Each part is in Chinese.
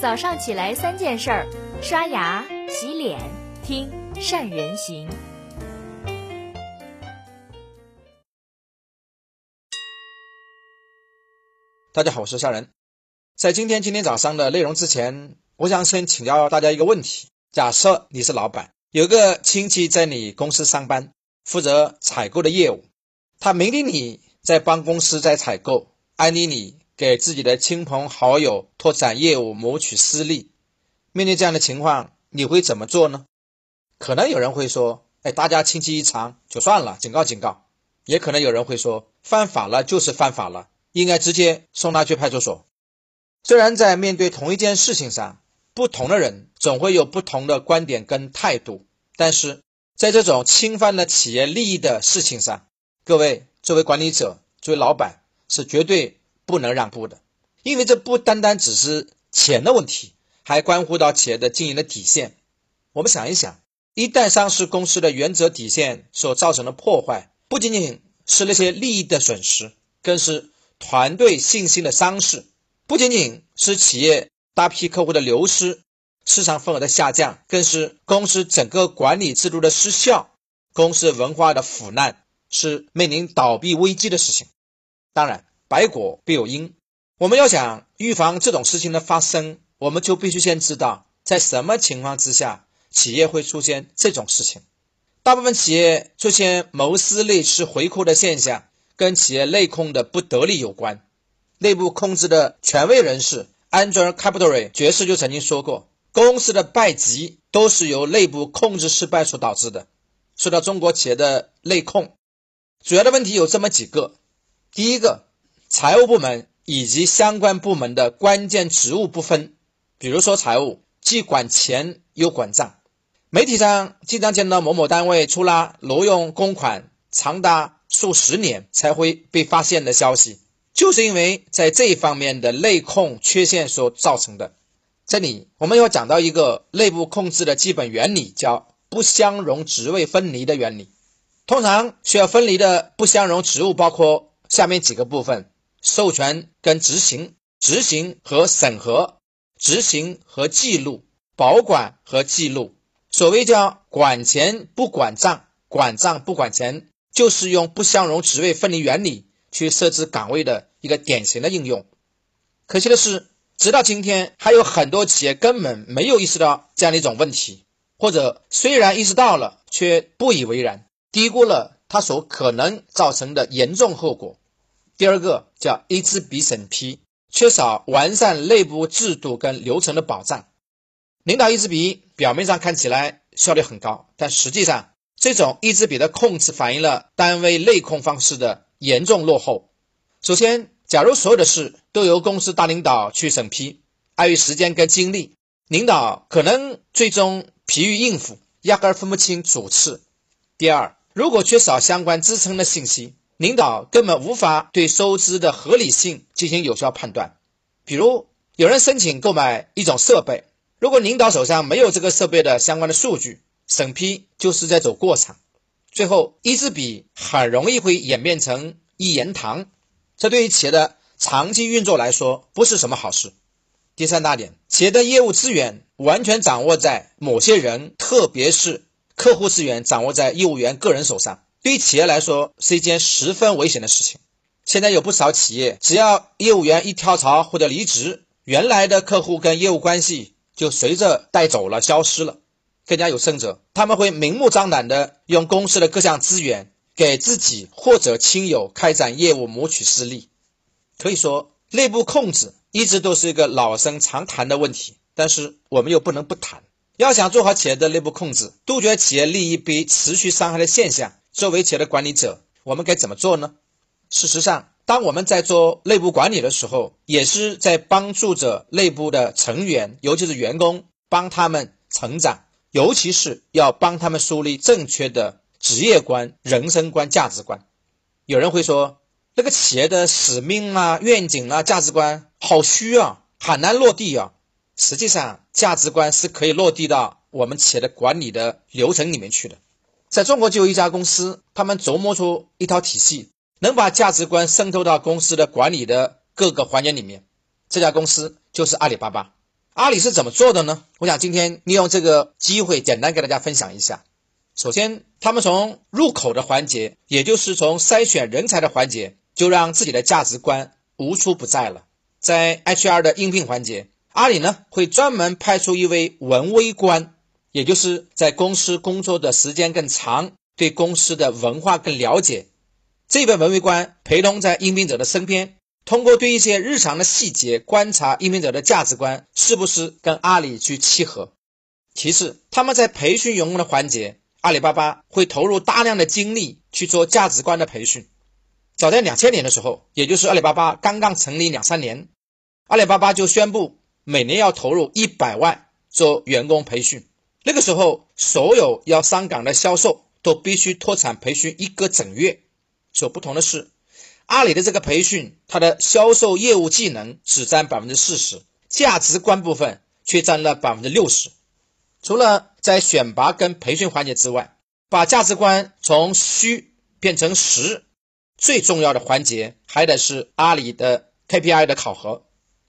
早上起来三件事儿：刷牙、洗脸、听善人行。大家好，我是夏人。在今天今天早上的内容之前，我想先请教大家一个问题：假设你是老板，有个亲戚在你公司上班，负责采购的业务，他明令你在帮公司在采购，安利你给自己的亲朋好友拓展业务，谋取私利。面对这样的情况，你会怎么做呢？可能有人会说：“哎，大家亲戚一场就算了，警告警告。”也可能有人会说：“犯法了就是犯法了。”应该直接送他去派出所。虽然在面对同一件事情上，不同的人总会有不同的观点跟态度，但是在这种侵犯了企业利益的事情上，各位作为管理者、作为老板是绝对不能让步的，因为这不单单只是钱的问题，还关乎到企业的经营的底线。我们想一想，一旦上市公司的原则底线所造成的破坏，不仅仅是那些利益的损失，更是。团队信心的丧失，不仅仅是企业大批客户的流失、市场份额的下降，更是公司整个管理制度的失效、公司文化的腐烂，是面临倒闭危机的事情。当然，百果必有因，我们要想预防这种事情的发生，我们就必须先知道在什么情况之下企业会出现这种事情。大部分企业出现谋私利、吃回扣的现象。跟企业内控的不得力有关，内部控制的权威人士 Andrew c a p i t a l 爵士就曾经说过，公司的败绩都是由内部控制失败所导致的。说到中国企业的内控，主要的问题有这么几个：第一个，财务部门以及相关部门的关键职务不分，比如说财务既管钱又管账，媒体上经常见到某某单位出了挪用公款长达。数十年才会被发现的消息，就是因为在这一方面的内控缺陷所造成的。这里我们要讲到一个内部控制的基本原理，叫不相容职位分离的原理。通常需要分离的不相容职务包括下面几个部分：授权跟执行、执行和审核、执行和记录、保管和记录。所谓叫管钱不管账，管账不管钱。就是用不相容职位分离原理去设置岗位的一个典型的应用。可惜的是，直到今天，还有很多企业根本没有意识到这样的一种问题，或者虽然意识到了，却不以为然，低估了它所可能造成的严重后果。第二个叫一支笔审批，缺少完善内部制度跟流程的保障。领导一支笔，表面上看起来效率很高，但实际上。这种一支笔的控制反映了单位内控方式的严重落后。首先，假如所有的事都由公司大领导去审批，碍于时间跟精力，领导可能最终疲于应付，压根分不清主次。第二，如果缺少相关支撑的信息，领导根本无法对收支的合理性进行有效判断。比如，有人申请购买一种设备，如果领导手上没有这个设备的相关的数据，审批就是在走过场，最后一支笔很容易会演变成一言堂，这对于企业的长期运作来说不是什么好事。第三大点，企业的业务资源完全掌握在某些人，特别是客户资源掌握在业务员个人手上，对于企业来说是一件十分危险的事情。现在有不少企业，只要业务员一跳槽或者离职，原来的客户跟业务关系就随着带走了，消失了。更加有甚者，他们会明目张胆地用公司的各项资源给自己或者亲友开展业务，谋取私利。可以说，内部控制一直都是一个老生常谈的问题，但是我们又不能不谈。要想做好企业的内部控制，杜绝企业利益被持续伤害的现象，作为企业的管理者，我们该怎么做呢？事实上，当我们在做内部管理的时候，也是在帮助着内部的成员，尤其是员工，帮他们成长。尤其是要帮他们树立正确的职业观、人生观、价值观。有人会说，那个企业的使命啊、愿景啊、价值观好虚啊，很难落地啊。实际上，价值观是可以落地到我们企业的管理的流程里面去的。在中国就有一家公司，他们琢磨出一套体系，能把价值观渗透到公司的管理的各个环节里面。这家公司就是阿里巴巴。阿里是怎么做的呢？我想今天利用这个机会，简单给大家分享一下。首先，他们从入口的环节，也就是从筛选人才的环节，就让自己的价值观无处不在了。在 HR 的应聘环节，阿里呢会专门派出一位文威官，也就是在公司工作的时间更长，对公司的文化更了解。这位文威官陪同在应聘者的身边。通过对一些日常的细节观察应聘者的价值观是不是跟阿里去契合。其次，他们在培训员工的环节，阿里巴巴会投入大量的精力去做价值观的培训。早在两千年的时候，也就是阿里巴巴刚刚成立两三年，阿里巴巴就宣布每年要投入一百万做员工培训。那个时候，所有要上岗的销售都必须脱产培训一个整月。所不同的是。阿里的这个培训，它的销售业务技能只占百分之四十，价值观部分却占了百分之六十。除了在选拔跟培训环节之外，把价值观从虚变成实，最重要的环节还得是阿里的 KPI 的考核。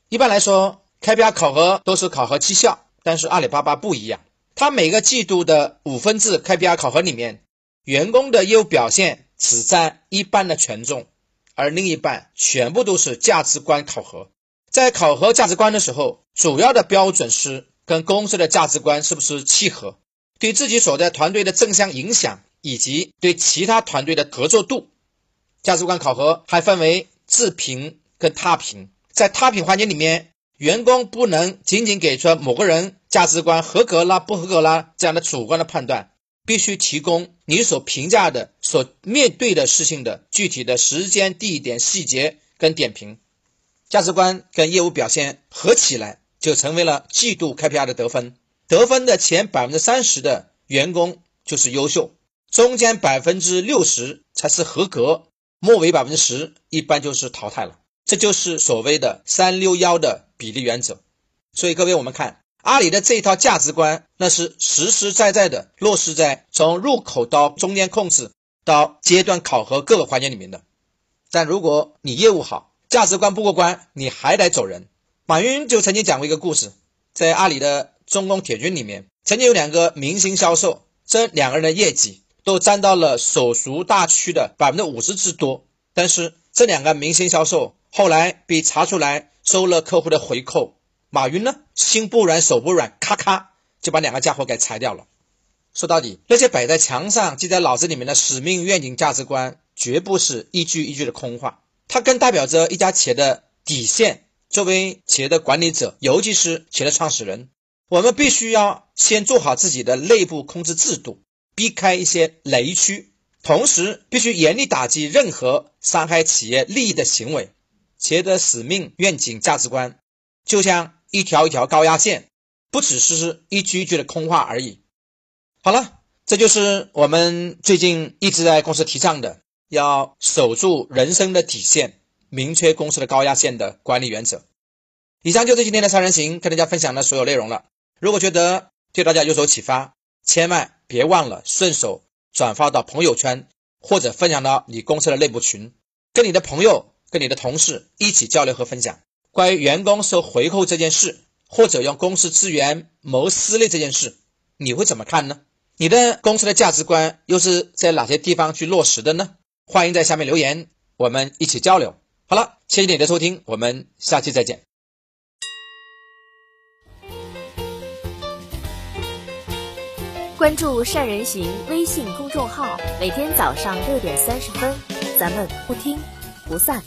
一般来说，KPI 考核都是考核绩效，但是阿里巴巴不一样，他每个季度的五分制 KPI 考核里面，员工的业务表现只占一半的权重。而另一半全部都是价值观考核，在考核价值观的时候，主要的标准是跟公司的价值观是不是契合，对自己所在团队的正向影响，以及对其他团队的合作度。价值观考核还分为自评跟他评，在他评环节里面，员工不能仅仅给出某个人价值观合格啦、不合格啦这样的主观的判断。必须提供你所评价的、所面对的事情的具体的时间、地点、细节跟点评，价值观跟业务表现合起来，就成为了季度 KPI 的得分。得分的前百分之三十的员工就是优秀，中间百分之六十才是合格，末尾百分之十一般就是淘汰了。这就是所谓的三六幺的比例原则。所以各位，我们看。阿里的这一套价值观，那是实实在在的落实在从入口到中间控制到阶段考核各个环节里面的。但如果你业务好，价值观不过关，你还得走人。马云就曾经讲过一个故事，在阿里的中工铁军里面，曾经有两个明星销售，这两个人的业绩都占到了所属大区的百分之五十之多。但是这两个明星销售后来被查出来收了客户的回扣。马云呢，心不软手不软，咔咔就把两个家伙给裁掉了。说到底，那些摆在墙上、记在脑子里面的使命、愿景、价值观，绝不是一句一句的空话，它更代表着一家企业的底线。作为企业的管理者，尤其是企业的创始人，我们必须要先做好自己的内部控制制度，避开一些雷区，同时必须严厉打击任何伤害企业利益的行为。企业的使命、愿景、价值观，就像。一条一条高压线，不只是一句一句的空话而已。好了，这就是我们最近一直在公司提倡的，要守住人生的底线，明确公司的高压线的管理原则。以上就是今天的三人行跟大家分享的所有内容了。如果觉得对大家有所启发，千万别忘了顺手转发到朋友圈，或者分享到你公司的内部群，跟你的朋友、跟你的同事一起交流和分享。关于员工收回扣这件事，或者用公司资源谋私利这件事，你会怎么看呢？你的公司的价值观又是在哪些地方去落实的呢？欢迎在下面留言，我们一起交流。好了，谢谢你的收听，我们下期再见。关注善人行微信公众号，每天早上六点三十分，咱们不听不散。